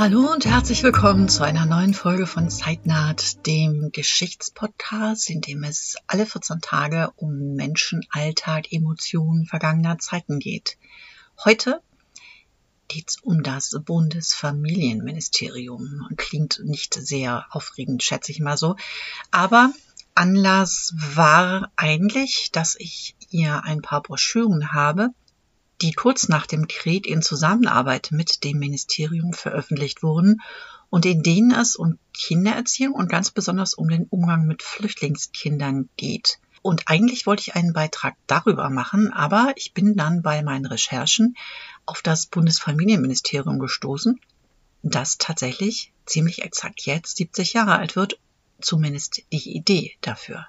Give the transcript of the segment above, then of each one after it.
Hallo und herzlich willkommen zu einer neuen Folge von Zeitnaht, dem Geschichtspodcast, in dem es alle 14 Tage um Menschen, Alltag, Emotionen vergangener Zeiten geht. Heute geht es um das Bundesfamilienministerium. Klingt nicht sehr aufregend, schätze ich mal so. Aber Anlass war eigentlich, dass ich ihr ein paar Broschüren habe, die kurz nach dem Dekret in Zusammenarbeit mit dem Ministerium veröffentlicht wurden und in denen es um Kindererziehung und ganz besonders um den Umgang mit Flüchtlingskindern geht. Und eigentlich wollte ich einen Beitrag darüber machen, aber ich bin dann bei meinen Recherchen auf das Bundesfamilienministerium gestoßen, das tatsächlich ziemlich exakt jetzt 70 Jahre alt wird, zumindest die Idee dafür.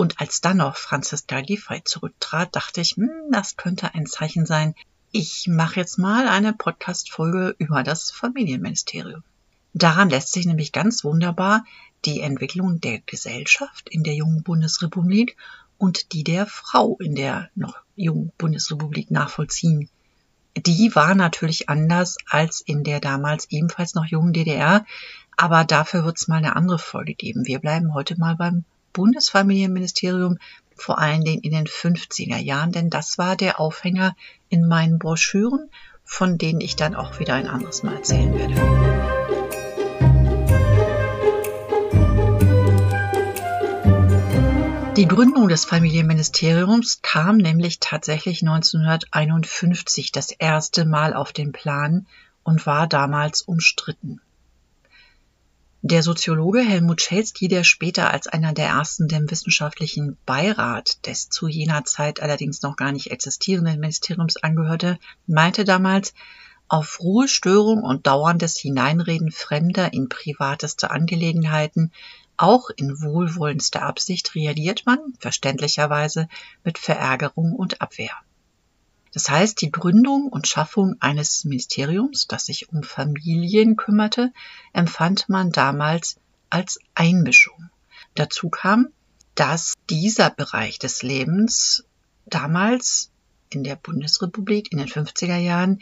Und als dann noch Franziska Giffey zurücktrat, dachte ich, hm, das könnte ein Zeichen sein. Ich mache jetzt mal eine Podcast-Folge über das Familienministerium. Daran lässt sich nämlich ganz wunderbar die Entwicklung der Gesellschaft in der jungen Bundesrepublik und die der Frau in der noch jungen Bundesrepublik nachvollziehen. Die war natürlich anders als in der damals ebenfalls noch jungen DDR, aber dafür wird es mal eine andere Folge geben. Wir bleiben heute mal beim Bundesfamilienministerium, vor allen Dingen in den 50er Jahren, denn das war der Aufhänger in meinen Broschüren, von denen ich dann auch wieder ein anderes Mal erzählen werde. Die Gründung des Familienministeriums kam nämlich tatsächlich 1951 das erste Mal auf den Plan und war damals umstritten. Der Soziologe Helmut Schelsky, der später als einer der ersten dem wissenschaftlichen Beirat des zu jener Zeit allerdings noch gar nicht existierenden Ministeriums angehörte, meinte damals, auf Ruhestörung und dauerndes Hineinreden Fremder in privateste Angelegenheiten, auch in wohlwollendster Absicht, reagiert man, verständlicherweise, mit Verärgerung und Abwehr. Das heißt, die Gründung und Schaffung eines Ministeriums, das sich um Familien kümmerte, empfand man damals als Einmischung. Dazu kam, dass dieser Bereich des Lebens damals in der Bundesrepublik in den 50er Jahren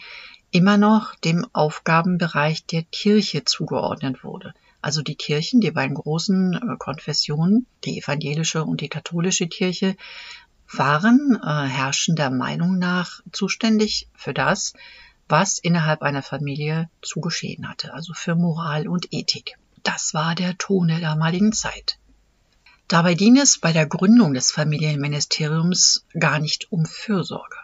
immer noch dem Aufgabenbereich der Kirche zugeordnet wurde. Also die Kirchen, die beiden großen äh, Konfessionen, die evangelische und die katholische Kirche, waren äh, herrschender Meinung nach zuständig für das, was innerhalb einer Familie zu geschehen hatte, also für Moral und Ethik. Das war der Ton der damaligen Zeit. Dabei ging es bei der Gründung des Familienministeriums gar nicht um Fürsorge.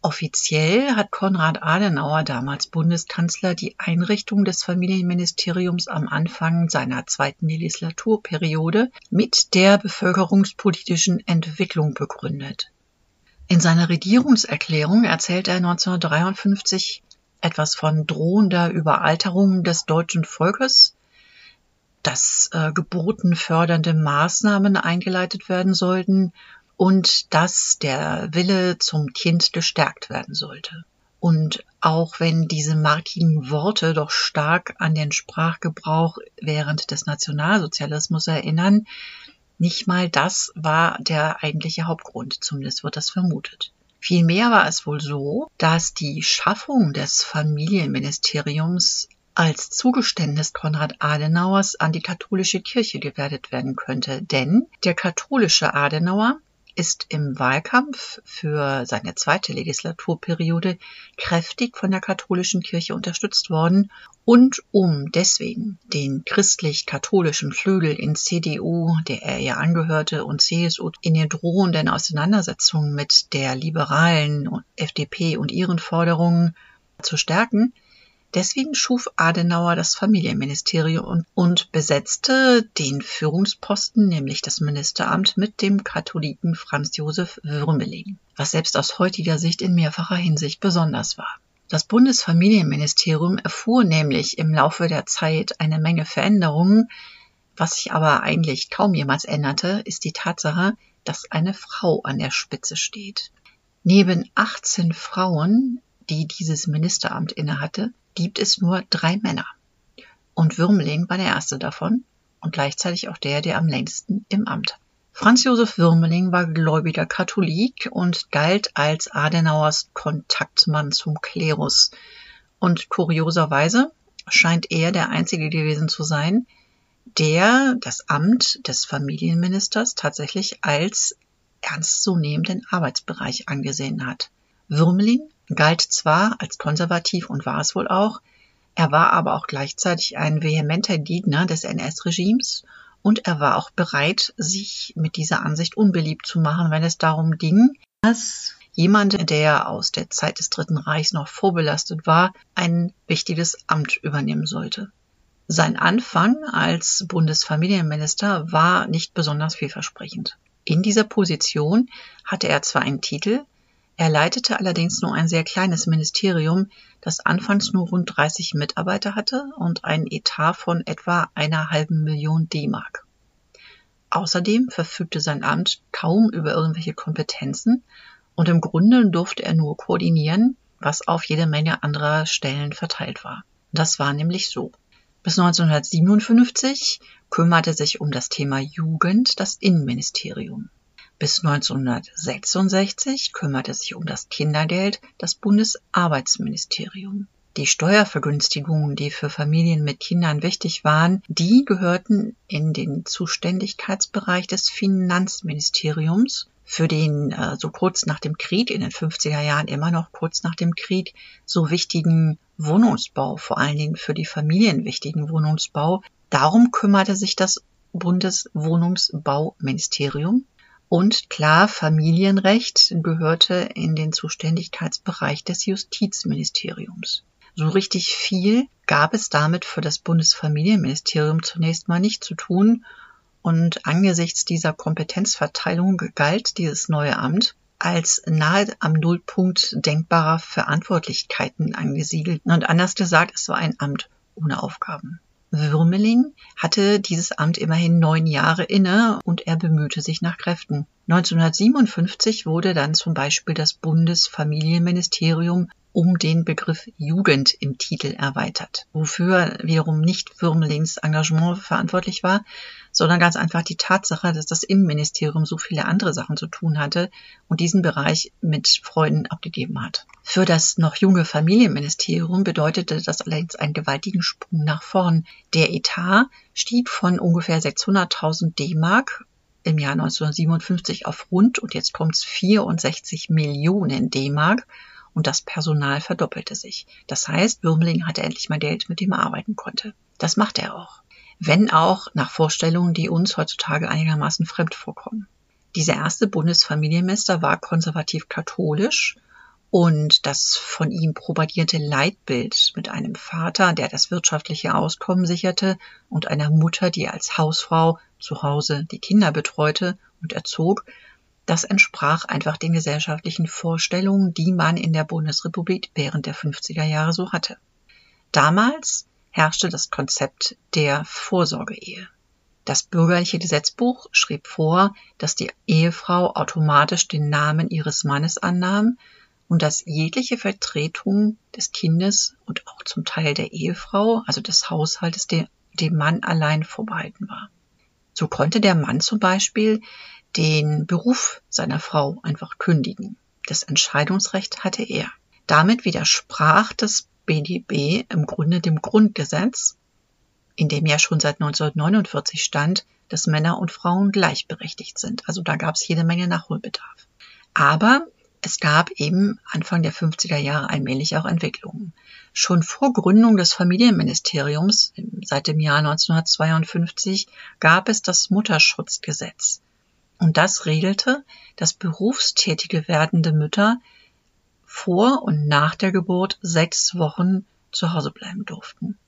Offiziell hat Konrad Adenauer, damals Bundeskanzler, die Einrichtung des Familienministeriums am Anfang seiner zweiten Legislaturperiode mit der bevölkerungspolitischen Entwicklung begründet. In seiner Regierungserklärung erzählt er 1953 etwas von drohender Überalterung des deutschen Volkes, dass äh, geburtenfördernde Maßnahmen eingeleitet werden sollten und dass der Wille zum Kind gestärkt werden sollte. Und auch wenn diese markigen Worte doch stark an den Sprachgebrauch während des Nationalsozialismus erinnern, nicht mal das war der eigentliche Hauptgrund, zumindest wird das vermutet. Vielmehr war es wohl so, dass die Schaffung des Familienministeriums als Zugeständnis Konrad Adenauers an die katholische Kirche gewertet werden könnte. Denn der katholische Adenauer ist im Wahlkampf für seine zweite Legislaturperiode kräftig von der katholischen Kirche unterstützt worden und um deswegen den christlich-katholischen Flügel in CDU, der er ja angehörte, und CSU in den drohenden Auseinandersetzungen mit der liberalen FDP und ihren Forderungen zu stärken, Deswegen schuf Adenauer das Familienministerium und, besetzte den Führungsposten, nämlich das Ministeramt, mit dem Katholiken Franz Josef Würmeling, was selbst aus heutiger Sicht in mehrfacher Hinsicht besonders war. Das Bundesfamilienministerium erfuhr nämlich im Laufe der Zeit eine Menge Veränderungen. Was sich aber eigentlich kaum jemals änderte, ist die Tatsache, dass eine Frau an der Spitze steht. Neben 18 Frauen, die dieses Ministeramt innehatte, gibt es nur drei Männer. Und Würmeling war der erste davon und gleichzeitig auch der, der am längsten im Amt. Franz Josef Würmeling war gläubiger Katholik und galt als Adenauers Kontaktmann zum Klerus. Und kurioserweise scheint er der Einzige gewesen zu sein, der das Amt des Familienministers tatsächlich als ernstzunehmenden Arbeitsbereich angesehen hat. Würmeling galt zwar als konservativ und war es wohl auch, er war aber auch gleichzeitig ein vehementer Gegner des NS-Regimes und er war auch bereit, sich mit dieser Ansicht unbeliebt zu machen, wenn es darum ging, dass jemand, der aus der Zeit des Dritten Reichs noch vorbelastet war, ein wichtiges Amt übernehmen sollte. Sein Anfang als Bundesfamilienminister war nicht besonders vielversprechend. In dieser Position hatte er zwar einen Titel, er leitete allerdings nur ein sehr kleines Ministerium, das anfangs nur rund 30 Mitarbeiter hatte und einen Etat von etwa einer halben Million D-Mark. Außerdem verfügte sein Amt kaum über irgendwelche Kompetenzen und im Grunde durfte er nur koordinieren, was auf jede Menge anderer Stellen verteilt war. Das war nämlich so. Bis 1957 kümmerte sich um das Thema Jugend das Innenministerium. Bis 1966 kümmerte sich um das Kindergeld das Bundesarbeitsministerium. Die Steuervergünstigungen, die für Familien mit Kindern wichtig waren, die gehörten in den Zuständigkeitsbereich des Finanzministeriums, für den äh, so kurz nach dem Krieg, in den 50er Jahren immer noch kurz nach dem Krieg, so wichtigen Wohnungsbau, vor allen Dingen für die Familien wichtigen Wohnungsbau. Darum kümmerte sich das Bundeswohnungsbauministerium und klar, Familienrecht gehörte in den Zuständigkeitsbereich des Justizministeriums. So richtig viel gab es damit für das Bundesfamilienministerium zunächst mal nicht zu tun, und angesichts dieser Kompetenzverteilung galt dieses neue Amt als nahe am Nullpunkt denkbarer Verantwortlichkeiten angesiedelt. Und anders gesagt, es war ein Amt ohne Aufgaben. Würmeling hatte dieses Amt immerhin neun Jahre inne und er bemühte sich nach Kräften. 1957 wurde dann zum Beispiel das Bundesfamilienministerium um den Begriff Jugend im Titel erweitert, wofür wiederum nicht Würmelings Engagement verantwortlich war, sondern ganz einfach die Tatsache, dass das Innenministerium so viele andere Sachen zu tun hatte und diesen Bereich mit Freuden abgegeben hat. Für das noch junge Familienministerium bedeutete das allerdings einen gewaltigen Sprung nach vorn. Der Etat stieg von ungefähr 600.000 D-Mark im Jahr 1957 auf rund, und jetzt kommt's 64 Millionen D-Mark und das Personal verdoppelte sich. Das heißt, Würmling hatte endlich mal Geld, mit dem er arbeiten konnte. Das machte er auch. Wenn auch nach Vorstellungen, die uns heutzutage einigermaßen fremd vorkommen. Dieser erste Bundesfamilienminister war konservativ-katholisch und das von ihm propagierte Leitbild mit einem Vater, der das wirtschaftliche Auskommen sicherte und einer Mutter, die als Hausfrau zu Hause die Kinder betreute und erzog, das entsprach einfach den gesellschaftlichen Vorstellungen, die man in der Bundesrepublik während der 50er Jahre so hatte. Damals herrschte das Konzept der Vorsorgeehe. Das bürgerliche Gesetzbuch schrieb vor, dass die Ehefrau automatisch den Namen ihres Mannes annahm und dass jegliche Vertretung des Kindes und auch zum Teil der Ehefrau, also des Haushaltes, dem, Mann allein vorbehalten war. So konnte der Mann zum Beispiel den Beruf seiner Frau einfach kündigen. Das Entscheidungsrecht hatte er. Damit widersprach das BDB im Grunde dem Grundgesetz, in dem ja schon seit 1949 stand, dass Männer und Frauen gleichberechtigt sind. Also da gab es jede Menge Nachholbedarf. Aber es gab eben Anfang der 50er Jahre allmählich auch Entwicklungen. Schon vor Gründung des Familienministeriums seit dem Jahr 1952 gab es das Mutterschutzgesetz. Und das regelte, dass berufstätige werdende Mütter vor und nach der Geburt sechs Wochen zu Hause bleiben durften.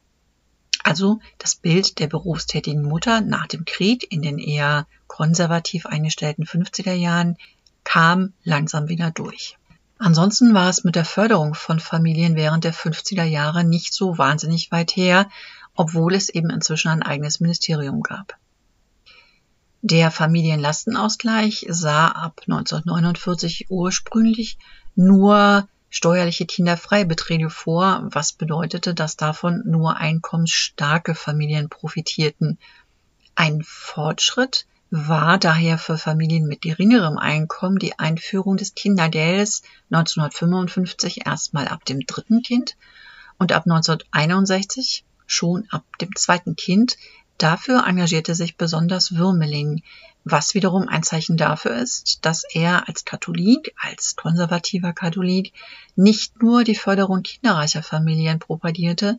Also das Bild der berufstätigen Mutter nach dem Krieg in den eher konservativ eingestellten 50er Jahren kam langsam wieder durch. Ansonsten war es mit der Förderung von Familien während der 50er Jahre nicht so wahnsinnig weit her, obwohl es eben inzwischen ein eigenes Ministerium gab. Der Familienlastenausgleich sah ab 1949 ursprünglich nur steuerliche Kinderfreibeträge vor, was bedeutete, dass davon nur einkommensstarke Familien profitierten. Ein Fortschritt war daher für Familien mit geringerem Einkommen die Einführung des Kindergeldes 1955 erstmal ab dem dritten Kind und ab 1961 schon ab dem zweiten Kind. Dafür engagierte sich besonders Würmeling, was wiederum ein Zeichen dafür ist, dass er als Katholik, als konservativer Katholik, nicht nur die Förderung kinderreicher Familien propagierte,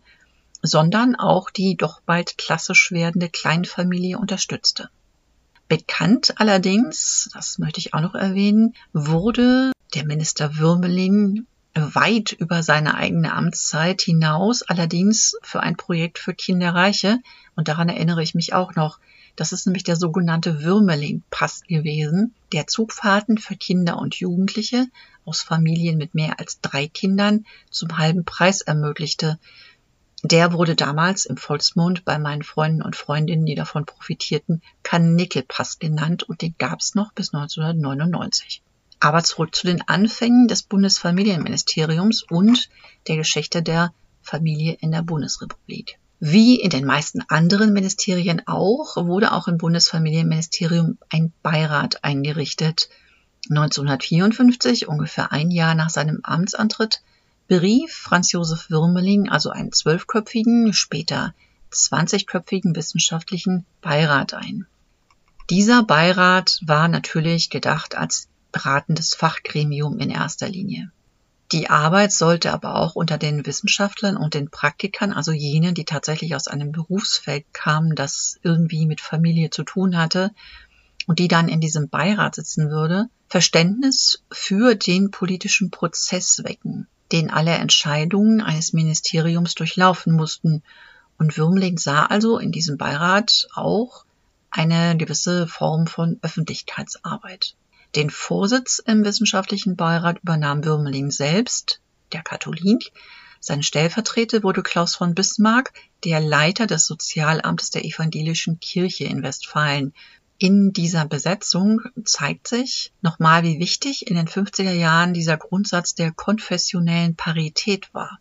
sondern auch die doch bald klassisch werdende Kleinfamilie unterstützte. Bekannt allerdings, das möchte ich auch noch erwähnen, wurde der Minister Würmeling weit über seine eigene Amtszeit hinaus, allerdings für ein Projekt für Kinderreiche. Und daran erinnere ich mich auch noch. Das ist nämlich der sogenannte Würmeling-Pass gewesen, der Zugfahrten für Kinder und Jugendliche aus Familien mit mehr als drei Kindern zum halben Preis ermöglichte. Der wurde damals im Volksmund bei meinen Freunden und Freundinnen, die davon profitierten, Karnickelpass genannt und den gab es noch bis 1999. Aber zurück zu den Anfängen des Bundesfamilienministeriums und der Geschichte der Familie in der Bundesrepublik. Wie in den meisten anderen Ministerien auch, wurde auch im Bundesfamilienministerium ein Beirat eingerichtet. 1954, ungefähr ein Jahr nach seinem Amtsantritt, berief Franz Josef Würmeling also einen zwölfköpfigen, später zwanzigköpfigen wissenschaftlichen Beirat ein. Dieser Beirat war natürlich gedacht als beratendes Fachgremium in erster Linie. Die Arbeit sollte aber auch unter den Wissenschaftlern und den Praktikern, also jenen, die tatsächlich aus einem Berufsfeld kamen, das irgendwie mit Familie zu tun hatte und die dann in diesem Beirat sitzen würde, Verständnis für den politischen Prozess wecken den alle Entscheidungen eines Ministeriums durchlaufen mussten. Und Würmling sah also in diesem Beirat auch eine gewisse Form von Öffentlichkeitsarbeit. Den Vorsitz im wissenschaftlichen Beirat übernahm Würmeling selbst, der Katholik. Sein Stellvertreter wurde Klaus von Bismarck, der Leiter des Sozialamtes der evangelischen Kirche in Westfalen, in dieser Besetzung zeigt sich nochmal, wie wichtig in den 50er Jahren dieser Grundsatz der konfessionellen Parität war.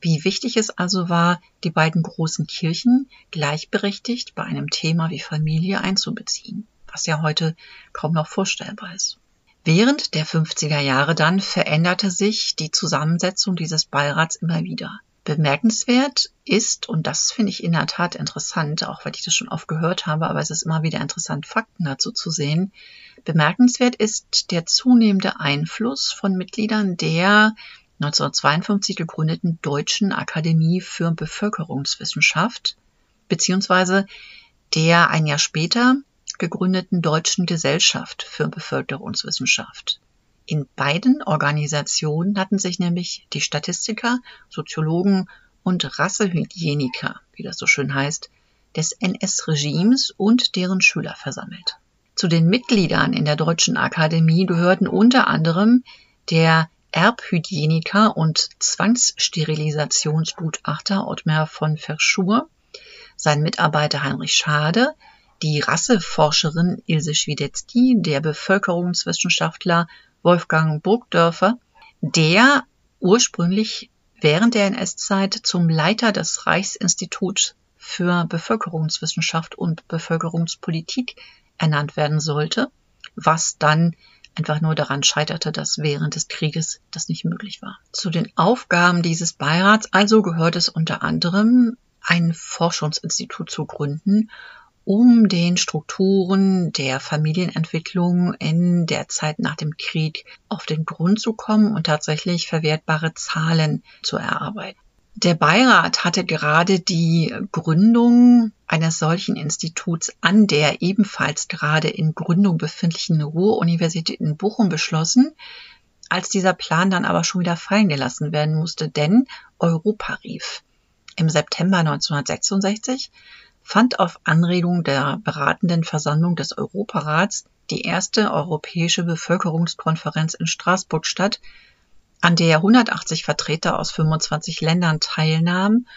Wie wichtig es also war, die beiden großen Kirchen gleichberechtigt bei einem Thema wie Familie einzubeziehen, was ja heute kaum noch vorstellbar ist. Während der 50er Jahre dann veränderte sich die Zusammensetzung dieses Beirats immer wieder. Bemerkenswert ist, und das finde ich in der Tat interessant, auch weil ich das schon oft gehört habe, aber es ist immer wieder interessant, Fakten dazu zu sehen. Bemerkenswert ist der zunehmende Einfluss von Mitgliedern der 1952 gegründeten Deutschen Akademie für Bevölkerungswissenschaft, beziehungsweise der ein Jahr später gegründeten Deutschen Gesellschaft für Bevölkerungswissenschaft. In beiden Organisationen hatten sich nämlich die Statistiker, Soziologen und Rassehygieniker, wie das so schön heißt, des NS-Regimes und deren Schüler versammelt. Zu den Mitgliedern in der Deutschen Akademie gehörten unter anderem der Erbhygieniker und Zwangssterilisationsgutachter Ottmar von Verschur, sein Mitarbeiter Heinrich Schade, die Rasseforscherin Ilse Schwiedetzky, der Bevölkerungswissenschaftler Wolfgang Burgdörfer, der ursprünglich während der NS-Zeit zum Leiter des Reichsinstituts für Bevölkerungswissenschaft und Bevölkerungspolitik ernannt werden sollte, was dann einfach nur daran scheiterte, dass während des Krieges das nicht möglich war. Zu den Aufgaben dieses Beirats also gehört es unter anderem, ein Forschungsinstitut zu gründen um den Strukturen der Familienentwicklung in der Zeit nach dem Krieg auf den Grund zu kommen und tatsächlich verwertbare Zahlen zu erarbeiten. Der Beirat hatte gerade die Gründung eines solchen Instituts an der ebenfalls gerade in Gründung befindlichen Ruhr-Universität in Bochum beschlossen, als dieser Plan dann aber schon wieder fallen gelassen werden musste, denn Europa rief. Im September 1966 fand auf Anregung der beratenden Versammlung des Europarats die erste Europäische Bevölkerungskonferenz in Straßburg statt, an der 180 Vertreter aus 25 Ländern teilnahmen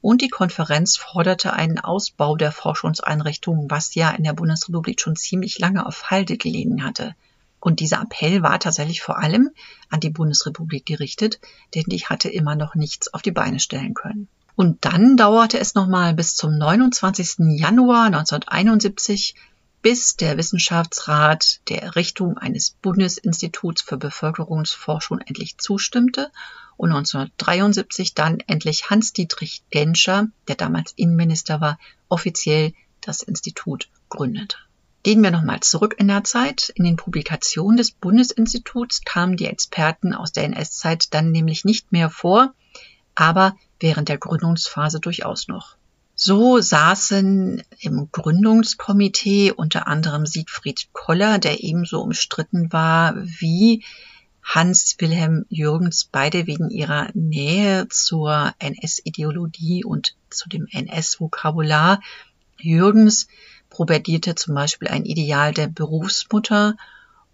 und die Konferenz forderte einen Ausbau der Forschungseinrichtungen, was ja in der Bundesrepublik schon ziemlich lange auf Halde gelegen hatte. Und dieser Appell war tatsächlich vor allem an die Bundesrepublik gerichtet, denn die hatte immer noch nichts auf die Beine stellen können. Und dann dauerte es nochmal bis zum 29. Januar 1971, bis der Wissenschaftsrat der Errichtung eines Bundesinstituts für Bevölkerungsforschung endlich zustimmte und 1973 dann endlich Hans-Dietrich Genscher, der damals Innenminister war, offiziell das Institut gründete. Gehen wir nochmal zurück in der Zeit. In den Publikationen des Bundesinstituts kamen die Experten aus der NS-Zeit dann nämlich nicht mehr vor, aber während der Gründungsphase durchaus noch. So saßen im Gründungskomitee unter anderem Siegfried Koller, der ebenso umstritten war wie Hans Wilhelm Jürgens, beide wegen ihrer Nähe zur NS-Ideologie und zu dem NS-Vokabular. Jürgens propagierte zum Beispiel ein Ideal der Berufsmutter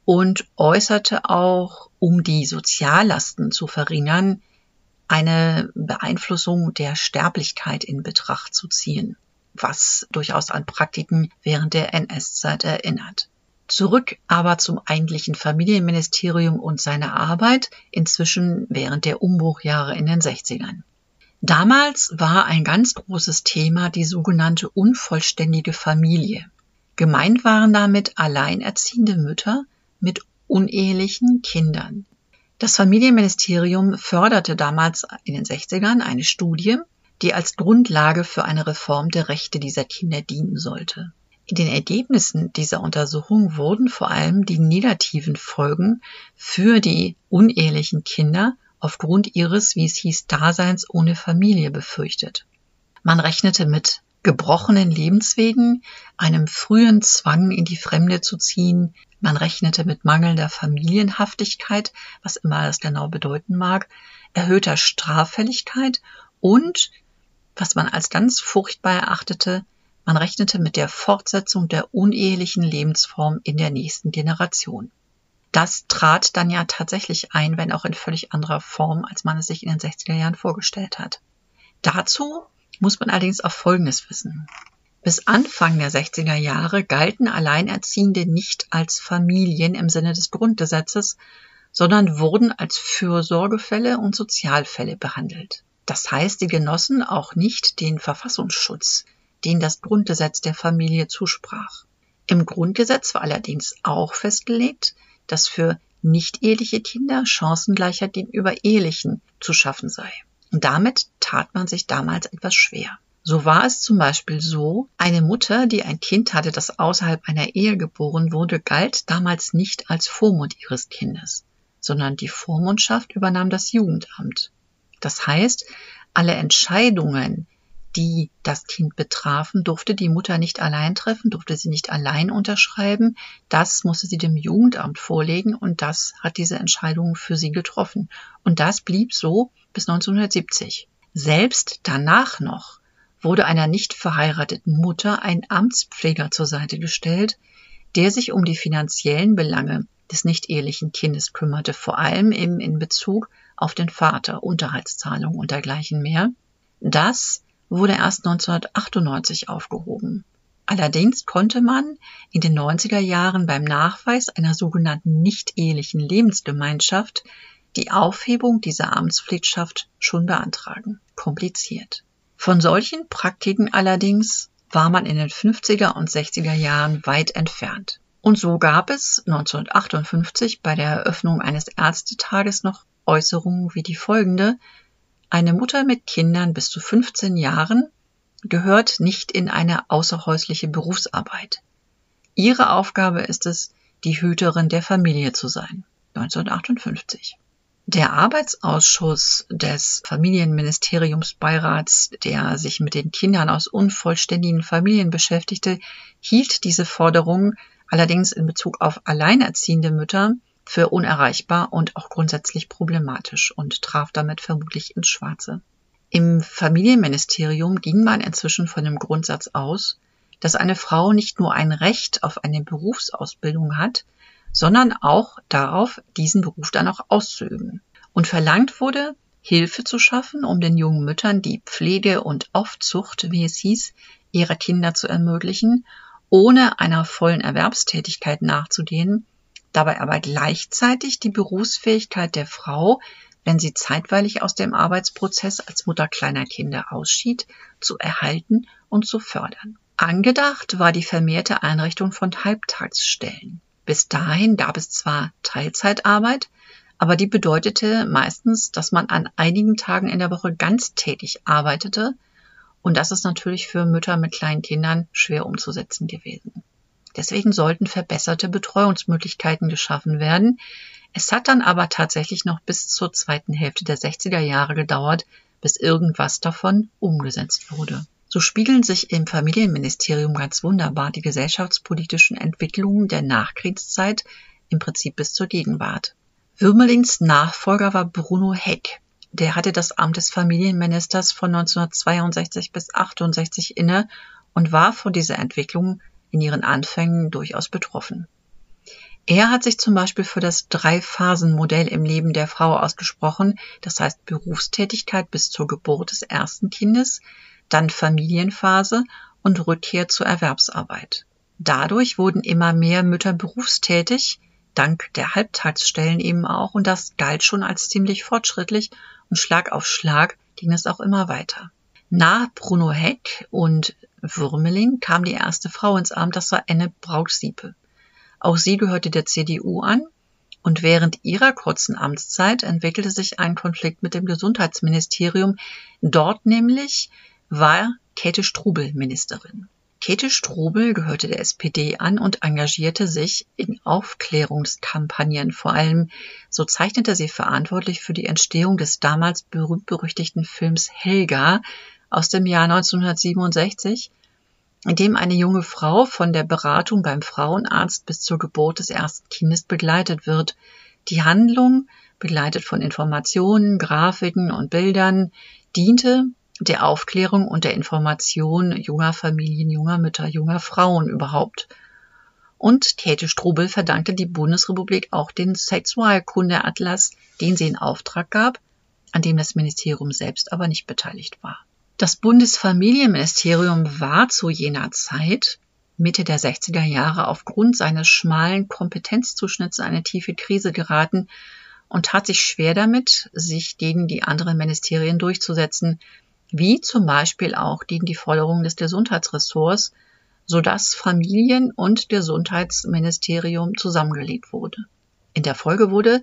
und äußerte auch, um die Soziallasten zu verringern, eine Beeinflussung der Sterblichkeit in Betracht zu ziehen, was durchaus an Praktiken während der NS-Zeit erinnert. Zurück aber zum eigentlichen Familienministerium und seiner Arbeit, inzwischen während der Umbruchjahre in den 60ern. Damals war ein ganz großes Thema die sogenannte unvollständige Familie. Gemeint waren damit alleinerziehende Mütter mit unehelichen Kindern. Das Familienministerium förderte damals in den 60ern eine Studie, die als Grundlage für eine Reform der Rechte dieser Kinder dienen sollte. In den Ergebnissen dieser Untersuchung wurden vor allem die negativen Folgen für die unehelichen Kinder aufgrund ihres, wie es hieß, Daseins ohne Familie befürchtet. Man rechnete mit gebrochenen Lebenswegen, einem frühen Zwang in die Fremde zu ziehen, man rechnete mit mangelnder Familienhaftigkeit, was immer das genau bedeuten mag, erhöhter Straffälligkeit und, was man als ganz furchtbar erachtete, man rechnete mit der Fortsetzung der unehelichen Lebensform in der nächsten Generation. Das trat dann ja tatsächlich ein, wenn auch in völlig anderer Form, als man es sich in den 60er Jahren vorgestellt hat. Dazu muss man allerdings auch Folgendes wissen. Bis Anfang der 60er Jahre galten Alleinerziehende nicht als Familien im Sinne des Grundgesetzes, sondern wurden als Fürsorgefälle und Sozialfälle behandelt. Das heißt, sie genossen auch nicht den Verfassungsschutz, den das Grundgesetz der Familie zusprach. Im Grundgesetz war allerdings auch festgelegt, dass für nicht-eheliche Kinder Chancengleichheit gegenüber Ehelichen zu schaffen sei. Und damit tat man sich damals etwas schwer. So war es zum Beispiel so, eine Mutter, die ein Kind hatte, das außerhalb einer Ehe geboren wurde, galt damals nicht als Vormund ihres Kindes, sondern die Vormundschaft übernahm das Jugendamt. Das heißt, alle Entscheidungen, die das Kind betrafen, durfte die Mutter nicht allein treffen, durfte sie nicht allein unterschreiben. Das musste sie dem Jugendamt vorlegen und das hat diese Entscheidung für sie getroffen. Und das blieb so bis 1970. Selbst danach noch wurde einer nicht verheirateten Mutter ein Amtspfleger zur Seite gestellt, der sich um die finanziellen Belange des nicht-ehelichen Kindes kümmerte, vor allem eben in Bezug auf den Vater, Unterhaltszahlungen und dergleichen mehr. Das wurde erst 1998 aufgehoben. Allerdings konnte man in den 90er Jahren beim Nachweis einer sogenannten nicht-ehelichen Lebensgemeinschaft die Aufhebung dieser Amtspflichtschaft schon beantragen. Kompliziert. Von solchen Praktiken allerdings war man in den 50er und 60er Jahren weit entfernt. Und so gab es 1958 bei der Eröffnung eines Ärztetages noch Äußerungen wie die folgende. Eine Mutter mit Kindern bis zu 15 Jahren gehört nicht in eine außerhäusliche Berufsarbeit. Ihre Aufgabe ist es, die Hüterin der Familie zu sein. 1958. Der Arbeitsausschuss des Familienministeriumsbeirats, der sich mit den Kindern aus unvollständigen Familien beschäftigte, hielt diese Forderung allerdings in Bezug auf alleinerziehende Mütter für unerreichbar und auch grundsätzlich problematisch und traf damit vermutlich ins Schwarze. Im Familienministerium ging man inzwischen von dem Grundsatz aus, dass eine Frau nicht nur ein Recht auf eine Berufsausbildung hat, sondern auch darauf, diesen Beruf dann auch auszuüben. Und verlangt wurde, Hilfe zu schaffen, um den jungen Müttern die Pflege und Aufzucht, wie es hieß, ihrer Kinder zu ermöglichen, ohne einer vollen Erwerbstätigkeit nachzugehen, dabei aber gleichzeitig die Berufsfähigkeit der Frau, wenn sie zeitweilig aus dem Arbeitsprozess als Mutter kleiner Kinder ausschied, zu erhalten und zu fördern. Angedacht war die vermehrte Einrichtung von Halbtagsstellen. Bis dahin gab es zwar Teilzeitarbeit, aber die bedeutete meistens, dass man an einigen Tagen in der Woche ganztätig arbeitete, und das ist natürlich für Mütter mit kleinen Kindern schwer umzusetzen gewesen. Deswegen sollten verbesserte Betreuungsmöglichkeiten geschaffen werden. Es hat dann aber tatsächlich noch bis zur zweiten Hälfte der 60er Jahre gedauert, bis irgendwas davon umgesetzt wurde. So spiegeln sich im Familienministerium ganz wunderbar die gesellschaftspolitischen Entwicklungen der Nachkriegszeit im Prinzip bis zur Gegenwart. Würmelins Nachfolger war Bruno Heck. Der hatte das Amt des Familienministers von 1962 bis 68 inne und war von dieser Entwicklung in ihren Anfängen durchaus betroffen. Er hat sich zum Beispiel für das Drei-Phasen-Modell im Leben der Frau ausgesprochen, das heißt Berufstätigkeit bis zur Geburt des ersten Kindes, dann Familienphase und Rückkehr zur Erwerbsarbeit. Dadurch wurden immer mehr Mütter berufstätig, dank der Halbtagsstellen eben auch, und das galt schon als ziemlich fortschrittlich und Schlag auf Schlag ging es auch immer weiter. Nach Bruno Heck und Würmeling kam die erste Frau ins Amt, das war Enne Braugsiepe. Auch sie gehörte der CDU an und während ihrer kurzen Amtszeit entwickelte sich ein Konflikt mit dem Gesundheitsministerium. Dort nämlich war Käthe Strubel Ministerin. Käthe Strubel gehörte der SPD an und engagierte sich in Aufklärungskampagnen. Vor allem so zeichnete sie verantwortlich für die Entstehung des damals berühmt-berüchtigten Films Helga, aus dem Jahr 1967, in dem eine junge Frau von der Beratung beim Frauenarzt bis zur Geburt des ersten Kindes begleitet wird. Die Handlung, begleitet von Informationen, Grafiken und Bildern, diente der Aufklärung und der Information junger Familien, junger Mütter, junger Frauen überhaupt. Und Käthe Strubel verdankte die Bundesrepublik auch den Sexualkundeatlas, den sie in Auftrag gab, an dem das Ministerium selbst aber nicht beteiligt war. Das Bundesfamilienministerium war zu jener Zeit Mitte der 60er Jahre aufgrund seines schmalen Kompetenzzuschnitts in eine tiefe Krise geraten und tat sich schwer damit, sich gegen die anderen Ministerien durchzusetzen, wie zum Beispiel auch gegen die Forderungen des Gesundheitsressorts, sodass Familien- und Gesundheitsministerium zusammengelegt wurde. In der Folge wurde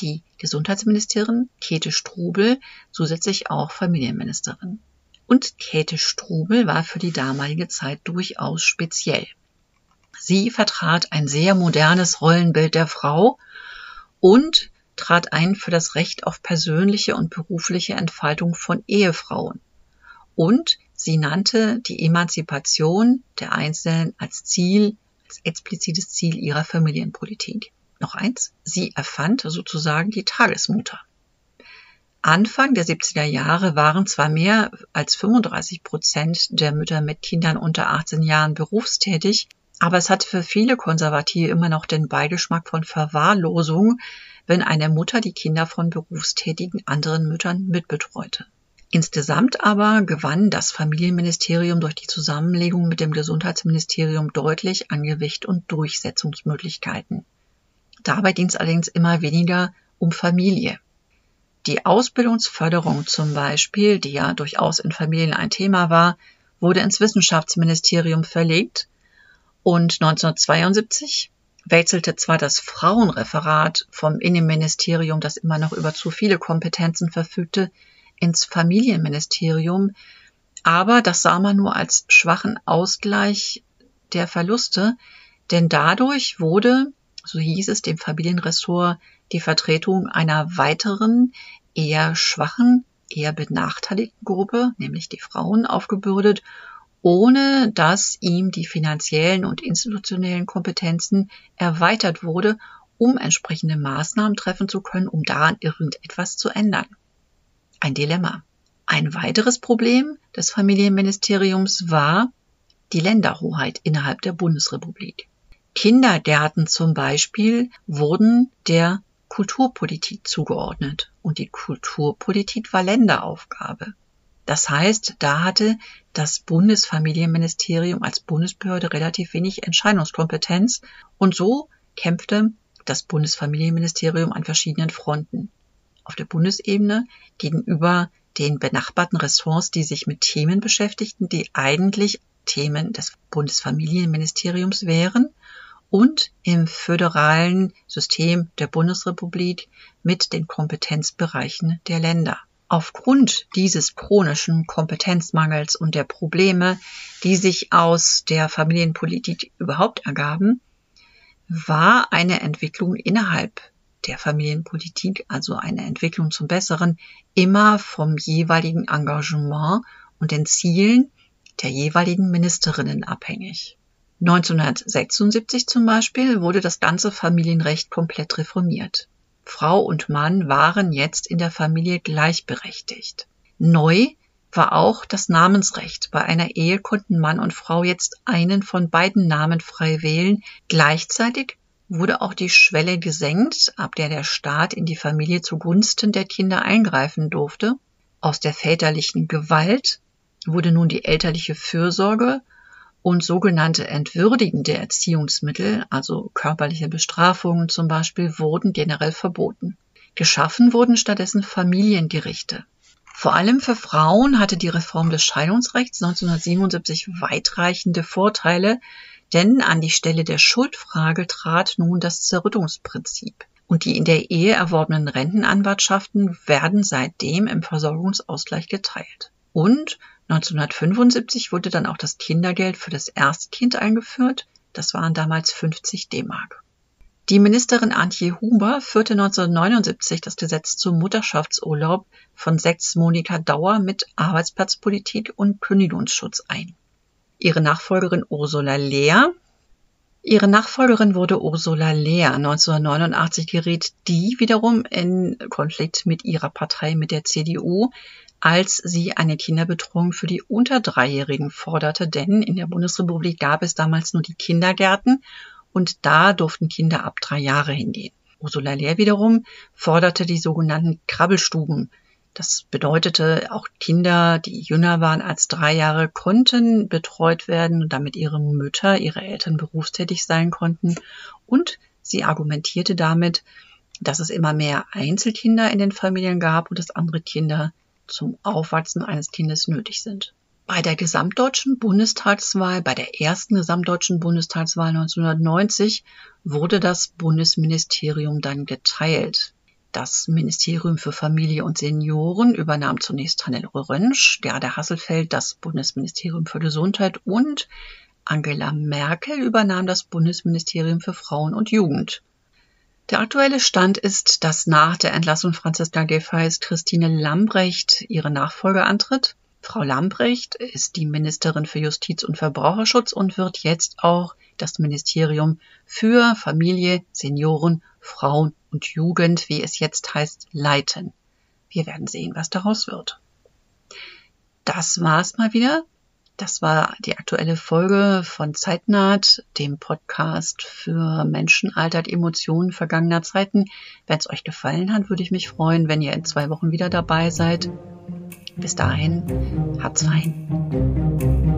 die Gesundheitsministerin Käthe Strubel zusätzlich auch Familienministerin. Und Käthe Strubel war für die damalige Zeit durchaus speziell. Sie vertrat ein sehr modernes Rollenbild der Frau und trat ein für das Recht auf persönliche und berufliche Entfaltung von Ehefrauen. Und sie nannte die Emanzipation der Einzelnen als Ziel, als explizites Ziel ihrer Familienpolitik. Noch eins, sie erfand sozusagen die Tagesmutter. Anfang der 70er Jahre waren zwar mehr als 35 Prozent der Mütter mit Kindern unter 18 Jahren berufstätig, aber es hatte für viele Konservative immer noch den Beigeschmack von Verwahrlosung, wenn eine Mutter die Kinder von berufstätigen anderen Müttern mitbetreute. Insgesamt aber gewann das Familienministerium durch die Zusammenlegung mit dem Gesundheitsministerium deutlich an Gewicht und Durchsetzungsmöglichkeiten. Dabei ging es allerdings immer weniger um Familie. Die Ausbildungsförderung zum Beispiel, die ja durchaus in Familien ein Thema war, wurde ins Wissenschaftsministerium verlegt und 1972 wechselte zwar das Frauenreferat vom Innenministerium, das immer noch über zu viele Kompetenzen verfügte, ins Familienministerium, aber das sah man nur als schwachen Ausgleich der Verluste, denn dadurch wurde, so hieß es dem Familienressort, die Vertretung einer weiteren, eher schwachen, eher benachteiligten Gruppe, nämlich die Frauen, aufgebürdet, ohne dass ihm die finanziellen und institutionellen Kompetenzen erweitert wurde, um entsprechende Maßnahmen treffen zu können, um daran irgendetwas zu ändern. Ein Dilemma. Ein weiteres Problem des Familienministeriums war die Länderhoheit innerhalb der Bundesrepublik. Kindergärten zum Beispiel wurden der Kulturpolitik zugeordnet und die Kulturpolitik war Länderaufgabe. Das heißt, da hatte das Bundesfamilienministerium als Bundesbehörde relativ wenig Entscheidungskompetenz und so kämpfte das Bundesfamilienministerium an verschiedenen Fronten. Auf der Bundesebene gegenüber den benachbarten Ressorts, die sich mit Themen beschäftigten, die eigentlich Themen des Bundesfamilienministeriums wären und im föderalen System der Bundesrepublik mit den Kompetenzbereichen der Länder. Aufgrund dieses chronischen Kompetenzmangels und der Probleme, die sich aus der Familienpolitik überhaupt ergaben, war eine Entwicklung innerhalb der Familienpolitik, also eine Entwicklung zum Besseren, immer vom jeweiligen Engagement und den Zielen der jeweiligen Ministerinnen abhängig. 1976 zum Beispiel wurde das ganze Familienrecht komplett reformiert. Frau und Mann waren jetzt in der Familie gleichberechtigt. Neu war auch das Namensrecht. Bei einer Ehe konnten Mann und Frau jetzt einen von beiden Namen frei wählen. Gleichzeitig wurde auch die Schwelle gesenkt, ab der der Staat in die Familie zugunsten der Kinder eingreifen durfte. Aus der väterlichen Gewalt wurde nun die elterliche Fürsorge und sogenannte entwürdigende Erziehungsmittel, also körperliche Bestrafungen zum Beispiel, wurden generell verboten. Geschaffen wurden stattdessen Familiengerichte. Vor allem für Frauen hatte die Reform des Scheidungsrechts 1977 weitreichende Vorteile, denn an die Stelle der Schuldfrage trat nun das Zerrüttungsprinzip. Und die in der Ehe erworbenen Rentenanwartschaften werden seitdem im Versorgungsausgleich geteilt. Und 1975 wurde dann auch das Kindergeld für das erste Kind eingeführt. Das waren damals 50 D-Mark. Die Ministerin Antje Huber führte 1979 das Gesetz zum Mutterschaftsurlaub von sechs Monika Dauer mit Arbeitsplatzpolitik und Kündigungsschutz ein. Ihre Nachfolgerin Ursula Lehr Ihre Nachfolgerin wurde Ursula Lehr. 1989 geriet die wiederum in Konflikt mit ihrer Partei, mit der CDU, als sie eine Kinderbetreuung für die unter Dreijährigen forderte, denn in der Bundesrepublik gab es damals nur die Kindergärten und da durften Kinder ab drei Jahre hingehen. Ursula Lehr wiederum forderte die sogenannten Krabbelstuben. Das bedeutete, auch Kinder, die jünger waren als drei Jahre, konnten betreut werden, damit ihre Mütter, ihre Eltern berufstätig sein konnten. Und sie argumentierte damit, dass es immer mehr Einzelkinder in den Familien gab und dass andere Kinder zum Aufwachsen eines Kindes nötig sind. Bei der gesamtdeutschen Bundestagswahl, bei der ersten gesamtdeutschen Bundestagswahl 1990, wurde das Bundesministerium dann geteilt. Das Ministerium für Familie und Senioren übernahm zunächst Hannelore Rönsch, Gerda Hasselfeld das Bundesministerium für Gesundheit und Angela Merkel übernahm das Bundesministerium für Frauen und Jugend. Der aktuelle Stand ist, dass nach der Entlassung Franziska Giffey's Christine Lambrecht ihre Nachfolge antritt. Frau Lambrecht ist die Ministerin für Justiz und Verbraucherschutz und wird jetzt auch das Ministerium für Familie, Senioren, Frauen und Jugend, wie es jetzt heißt, leiten. Wir werden sehen, was daraus wird. Das war's mal wieder. Das war die aktuelle Folge von Zeitnaht, dem Podcast für Menschen, Altert, Emotionen vergangener Zeiten. Wenn es euch gefallen hat, würde ich mich freuen, wenn ihr in zwei Wochen wieder dabei seid. Bis dahin, habt's fein.